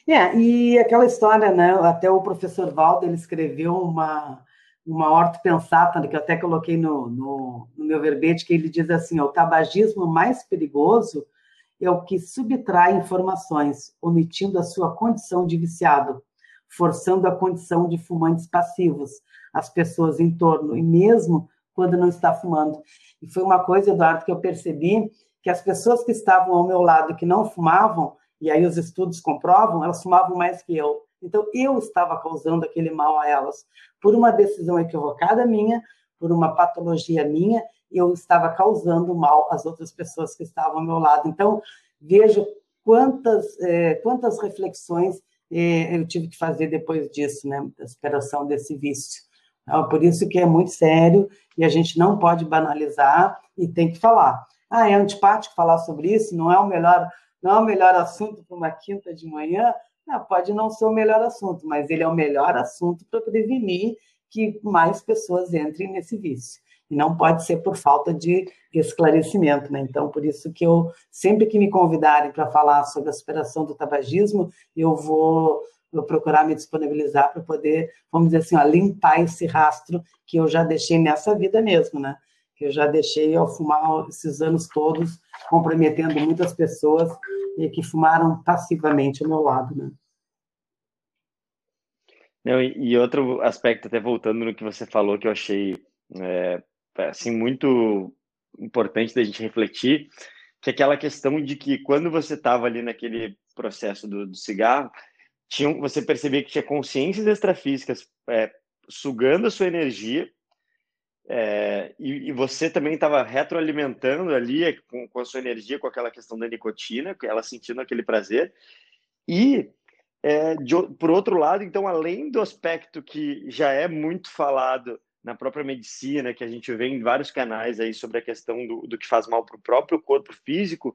É, e aquela história, né? Até o professor Valdo ele escreveu uma, uma orto pensata, que eu até coloquei no, no, no, meu verbete, que ele diz assim: o tabagismo mais perigoso é o que subtrai informações, omitindo a sua condição de viciado, forçando a condição de fumantes passivos, as pessoas em torno, e mesmo quando não está fumando. E foi uma coisa, Eduardo, que eu percebi que as pessoas que estavam ao meu lado que não fumavam, e aí os estudos comprovam, elas fumavam mais que eu. Então, eu estava causando aquele mal a elas. Por uma decisão equivocada minha, por uma patologia minha, eu estava causando mal às outras pessoas que estavam ao meu lado. Então, veja quantas, é, quantas reflexões é, eu tive que fazer depois disso, né, da superação desse vício. Então, por isso que é muito sério e a gente não pode banalizar e tem que falar. Ah, é antipático falar sobre isso? Não é o melhor não é o melhor assunto para uma quinta de manhã? Não, pode não ser o melhor assunto, mas ele é o melhor assunto para prevenir que mais pessoas entrem nesse vício. E não pode ser por falta de esclarecimento, né? Então, por isso que eu, sempre que me convidarem para falar sobre a superação do tabagismo, eu vou, vou procurar me disponibilizar para poder, vamos dizer assim, ó, limpar esse rastro que eu já deixei nessa vida mesmo, né? que eu já deixei ao fumar esses anos todos, comprometendo muitas pessoas e que fumaram passivamente ao meu lado, né? Não, e, outro aspecto, até voltando no que você falou, que eu achei é, assim muito importante da gente refletir, que é aquela questão de que quando você estava ali naquele processo do, do cigarro, tinha, você percebia que tinha consciências extrafísicas é, sugando a sua energia é, e, e, você também estava retroalimentando ali é, com, com, a sua energia, com aquela questão da nicotina, ela sentindo aquele prazer. E, é, de, por outro lado, então, além do aspecto que já é muito falado na própria medicina, que a gente vê em vários canais aí sobre a questão do, do que faz mal para o próprio corpo físico,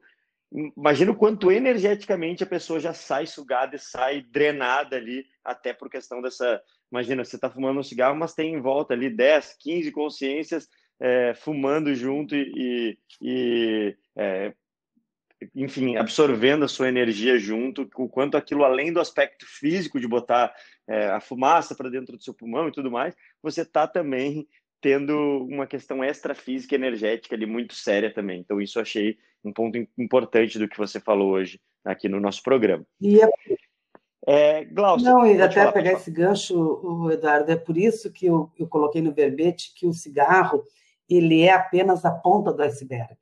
imagina o quanto energeticamente a pessoa já sai sugada e sai drenada ali, até por questão dessa Imagina, você está fumando um cigarro, mas tem em volta ali 10, 15 consciências é, fumando junto e, e é, enfim, absorvendo a sua energia junto, o quanto aquilo, além do aspecto físico de botar é, a fumaça para dentro do seu pulmão e tudo mais, você está também tendo uma questão extrafísica energética ali muito séria também. Então, isso achei um ponto importante do que você falou hoje aqui no nosso programa. E é É, Glaucio, Não, e até falar, pegar esse gancho, Eduardo, é por isso que eu, eu coloquei no verbete que o cigarro ele é apenas a ponta do iceberg.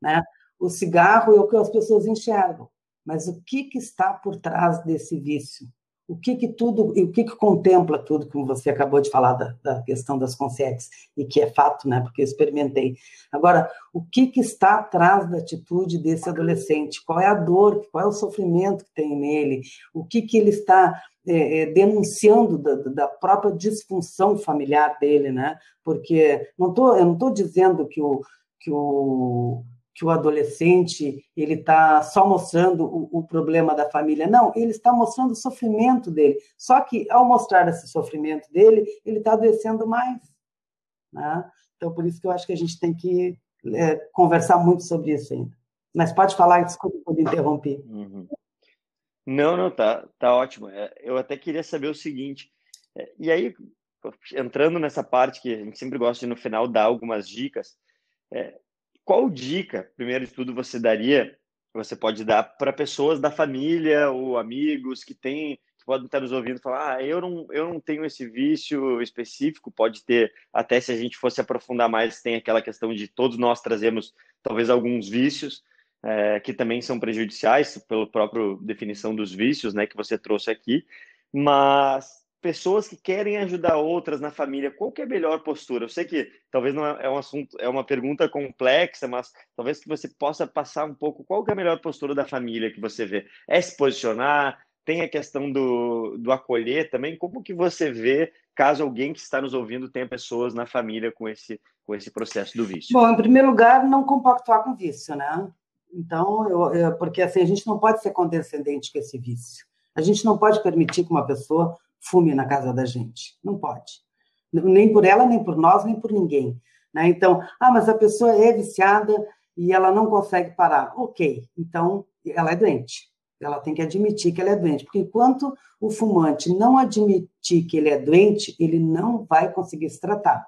Né? O cigarro é o que as pessoas enxergam, mas o que, que está por trás desse vício? O que que tudo, o que que contempla tudo, como você acabou de falar da, da questão das consciências, e que é fato, né, porque eu experimentei. Agora, o que que está atrás da atitude desse adolescente? Qual é a dor, qual é o sofrimento que tem nele? O que que ele está é, é, denunciando da, da, própria disfunção familiar dele, né? Porque não tô, eu não estou dizendo que o, que o que o adolescente ele está só mostrando o, o, problema da família. Não, ele está mostrando o sofrimento dele. Só que ao mostrar esse sofrimento dele, ele está adoecendo mais. Né? Então, por isso que eu acho que a gente tem que é, conversar muito sobre isso ainda. Mas pode falar, desculpa por interromper. Uhum. Não, não, tá, tá ótimo. É, eu até queria saber o seguinte, é, e aí, entrando nessa parte que a gente sempre gosta de, no final, dar algumas dicas, é, qual dica, primeiro de tudo, você daria, você pode dar para pessoas da família ou amigos que têm que podem estar nos ouvindo falar, ah, eu não, eu não tenho esse vício específico, pode ter, até se a gente fosse aprofundar mais, tem aquela questão de todos nós trazemos talvez alguns vícios, é, que também são prejudiciais pela própria definição dos vícios, né, que você trouxe aqui, mas pessoas que querem ajudar outras na família, qual é a melhor postura? Eu sei que talvez não é, é um assunto, é uma pergunta complexa, mas talvez que você possa passar um pouco qual é a melhor postura da família que você vê. É se posicionar? Tem a questão do, do acolher também. Como que você vê caso alguém que está nos ouvindo tenha pessoas na família com esse, com esse processo do vício? Bom, em primeiro lugar, não compactuar com vício, né? Então, eu, eu, porque assim, a gente não pode ser condescendente com esse vício. A gente não pode permitir que uma pessoa fume na casa da gente. Não pode. Nem por ela, nem por nós, nem por ninguém. Né? Então, ah, mas a pessoa é viciada e ela não consegue parar. Ok, então ela é doente. Ela tem que admitir que ela é doente, porque enquanto o fumante não admitir que ele é doente, ele não vai conseguir se tratar.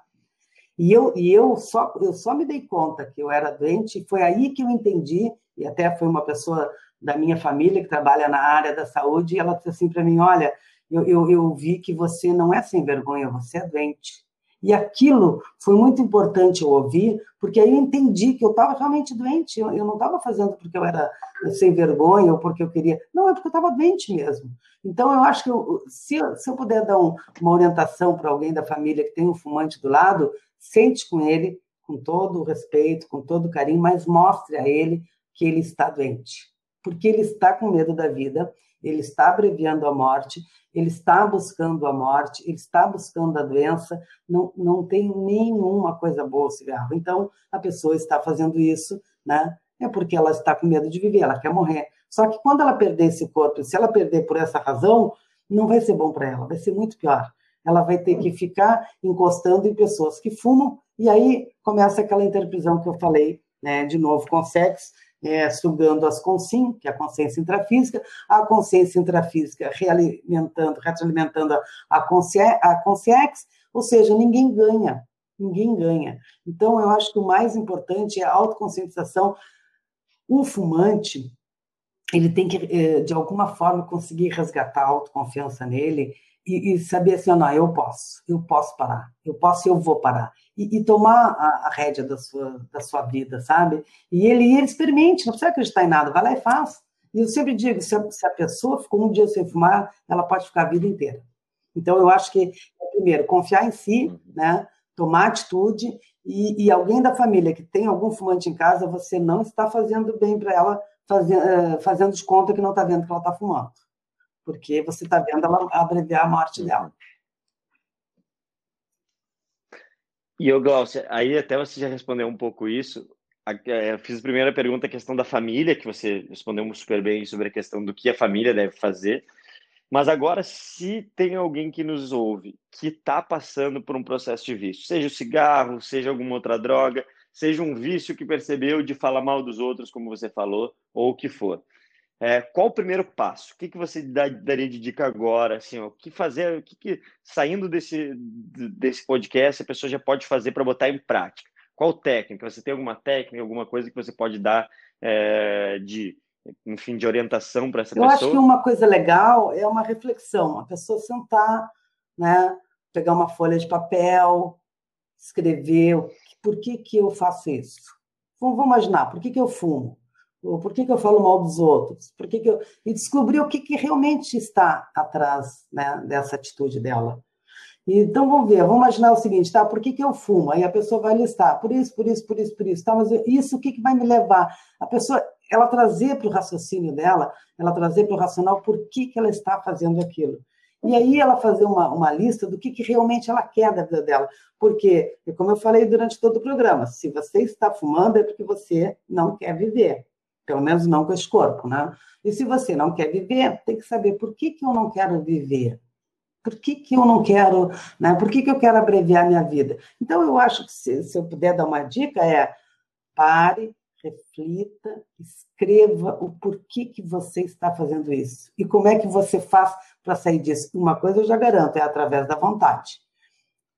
E eu, e eu, só, eu só me dei conta que eu era doente, foi aí que eu entendi, e até foi uma pessoa da minha família que trabalha na área da saúde, e ela disse assim para mim: Olha, eu, eu, eu vi que você não é sem vergonha, você é doente. E aquilo foi muito importante eu ouvir, porque aí eu entendi que eu estava realmente doente. Eu, eu não estava fazendo porque eu era sem vergonha ou porque eu queria. Não, é porque eu estava doente mesmo. Então, eu acho que eu, se, se eu puder dar um, uma orientação para alguém da família que tem um fumante do lado, sente com ele, com todo o respeito, com todo o carinho, mas mostre a ele que ele está doente. Porque ele está com medo da vida, ele está abreviando a morte ele está buscando a morte, ele está buscando a doença, não, não tem nenhuma coisa boa o cigarro. Então, a pessoa está fazendo isso, né? É porque ela está com medo de viver, ela quer morrer. Só que quando ela perder esse corpo, se ela perder por essa razão, não vai ser bom para ela, vai ser muito pior. Ela vai ter que ficar encostando em pessoas que fumam, e aí começa aquela interprisão que eu falei, né, de novo, com sexo, é, sugando as consim, que é a consciência intrafísica, a consciência intrafísica realimentando, retroalimentando a, consciência, a consciex, ou seja, ninguém ganha, ninguém ganha. Então, eu acho que o mais importante é a autoconscientização. O fumante, ele tem que, é, de alguma forma, conseguir resgatar a autoconfiança nele e, e saber assim, não, eu posso, eu posso parar, eu posso e eu vou parar. E, e tomar a, a, rédea da sua, da sua vida, sabe? E ele, ele experimente, não precisa acreditar em nada, vai lá e faz. E eu sempre digo, se a, se a pessoa ficou um dia sem fumar, ela pode ficar a vida inteira. Então, eu acho que, primeiro, confiar em si, uhum. né? tomar atitude, e, e, alguém da família que tem algum fumante em casa, você não está fazendo bem para ela, fazendo, eh, fazendo de conta que não está vendo que ela está fumando porque você está vendo ela abreviar a morte dela. E eu, Glaucia, aí até você já respondeu um pouco isso. É, eu fiz a primeira pergunta, a questão da família, que você respondeu super bem sobre a questão do que a família deve fazer. Mas agora, se tem alguém que nos ouve que está passando por um processo de vício, seja o cigarro, seja alguma outra droga, seja um vício que percebeu de falar mal dos outros, como você falou, ou o que for. É, qual o primeiro passo? O que, que você daria de dica agora? Assim, o que fazer? O que, que saindo desse, desse podcast a pessoa já pode fazer para botar em prática? Qual técnica? Você tem alguma técnica, alguma coisa que você pode dar é, de enfim, de orientação para essa Eu pessoa? Eu acho que uma coisa legal é uma reflexão, a pessoa sentar, né, pegar uma folha de papel, escrever por que, que eu faço isso. Vamos, imaginar, por que, que eu fumo? Por que, que eu falo mal dos outros? Por que que eu... E descobrir o que, que realmente está atrás né, dessa atitude dela. Então, vamos ver, vamos imaginar o seguinte, tá? Por que, que eu fumo? Aí a pessoa vai listar, por isso, por isso, por isso, por isso, tá? Mas isso, o que, que vai me levar? A pessoa, ela trazer para o raciocínio dela, ela trazer para o racional por que, que ela está fazendo aquilo. E aí ela fazer uma, uma lista do que, que realmente ela quer da vida dela. Porque, como eu falei durante todo o programa, se você está fumando é porque você não quer viver. Pelo menos não com esse corpo, né? E se você não quer viver, tem que saber por que, que eu não quero viver. Por que, que eu não quero, né? Por que, que eu quero abreviar minha vida? Então, eu acho que se, se eu puder dar uma dica é pare, reflita, escreva o porquê que você está fazendo isso. E como é que você faz para sair disso? Uma coisa eu já garanto, é através da vontade.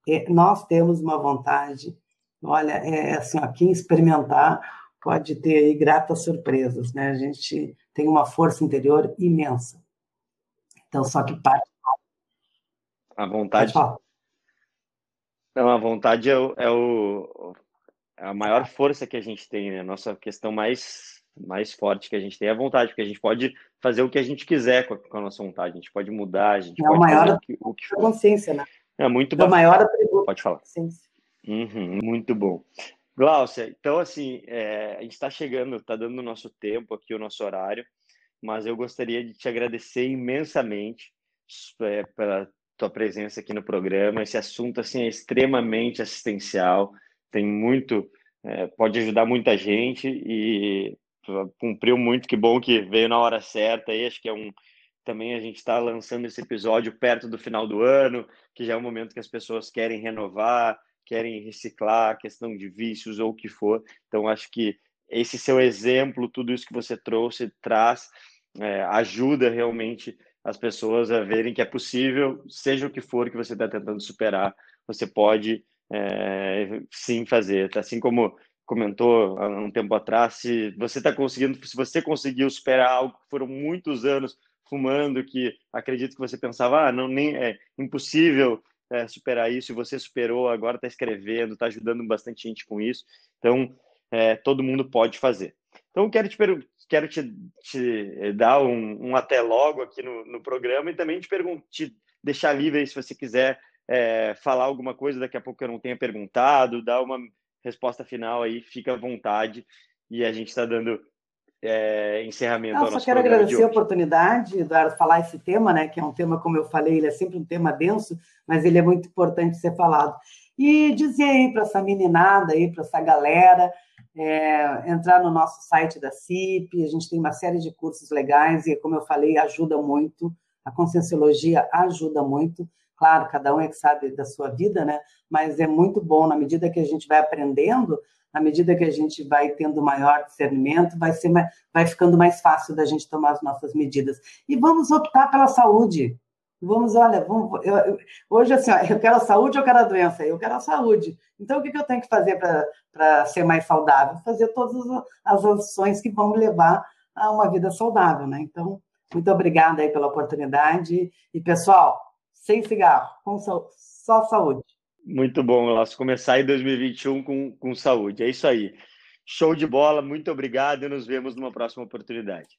É, nós temos uma vontade, olha, é assim, ó, quem experimentar pode ter aí gratas surpresas, né? A gente tem uma força interior imensa. Então, só que parte a vontade. Não, a vontade é, o, é, o, é a maior força que a gente tem, né? A nossa questão mais, mais forte que a gente tem é a vontade, porque a gente pode fazer o que a gente quiser com a, com a nossa vontade, a gente pode mudar, a gente é pode maior fazer o que, o que for. consciência, né? É muito bom. É maior Pode falar. Uhum, muito bom. Glaucia, então assim, é, a gente está chegando, está dando o nosso tempo aqui, o nosso horário, mas eu gostaria de te agradecer imensamente é, pela tua presença aqui no programa. Esse assunto assim é extremamente assistencial, tem muito, é, pode ajudar muita gente e cumpriu muito. Que bom que veio na hora certa. E acho que é um também a gente está lançando esse episódio perto do final do ano, que já é um momento que as pessoas querem renovar, querem reciclar, questão de vícios ou o que for. Então acho que esse seu exemplo, tudo isso que você trouxe, traz, é, ajuda realmente as pessoas a verem que é possível, seja o que for que você está tentando superar, você pode é, sim fazer. Assim como comentou há um tempo atrás, se você está conseguindo, se você conseguiu superar algo que foram muitos anos fumando, que acredito que você pensava, ah, não, nem é impossível é, superar isso, e você superou, agora está escrevendo, está ajudando bastante gente com isso. Então, é, todo mundo pode fazer. Então, quero te, quero te, te dar um, um, até logo aqui no, no programa e também te, te deixar livre se você quiser é, falar alguma coisa daqui a pouco eu não tenha perguntado, dar uma resposta final aí, fica à vontade e a gente está dando é, encerramento não, nosso só quero agradecer a oportunidade, Eduardo, falar esse tema, né, que é um tema, como eu falei, ele é sempre um tema denso, mas ele é muito importante ser falado. E dizer aí para essa meninada aí, para essa galera, é, entrar no nosso site da CIP, a gente tem uma série de cursos legais e, como eu falei, ajuda muito, a conscienciologia ajuda muito, claro, cada um é que sabe da sua vida, né? Mas é muito bom, na medida que a gente vai aprendendo, na medida que a gente vai tendo maior discernimento, vai, ser, vai ficando mais fácil da gente tomar as nossas medidas. E vamos optar pela saúde, Vamos, olha, vamos, eu, eu, hoje assim, ó, eu quero a saúde ou eu quero a doença? Eu quero a saúde. Então, o que, que eu tenho que fazer para ser mais saudável? Fazer todas as ações que vão levar a uma vida saudável, né? Então, muito obrigada aí pela oportunidade. E, pessoal, sem cigarro, com só saúde. Muito bom, Laço. Começar em 2021 com, com saúde. É isso aí. Show de bola, muito obrigado e nos vemos numa próxima oportunidade.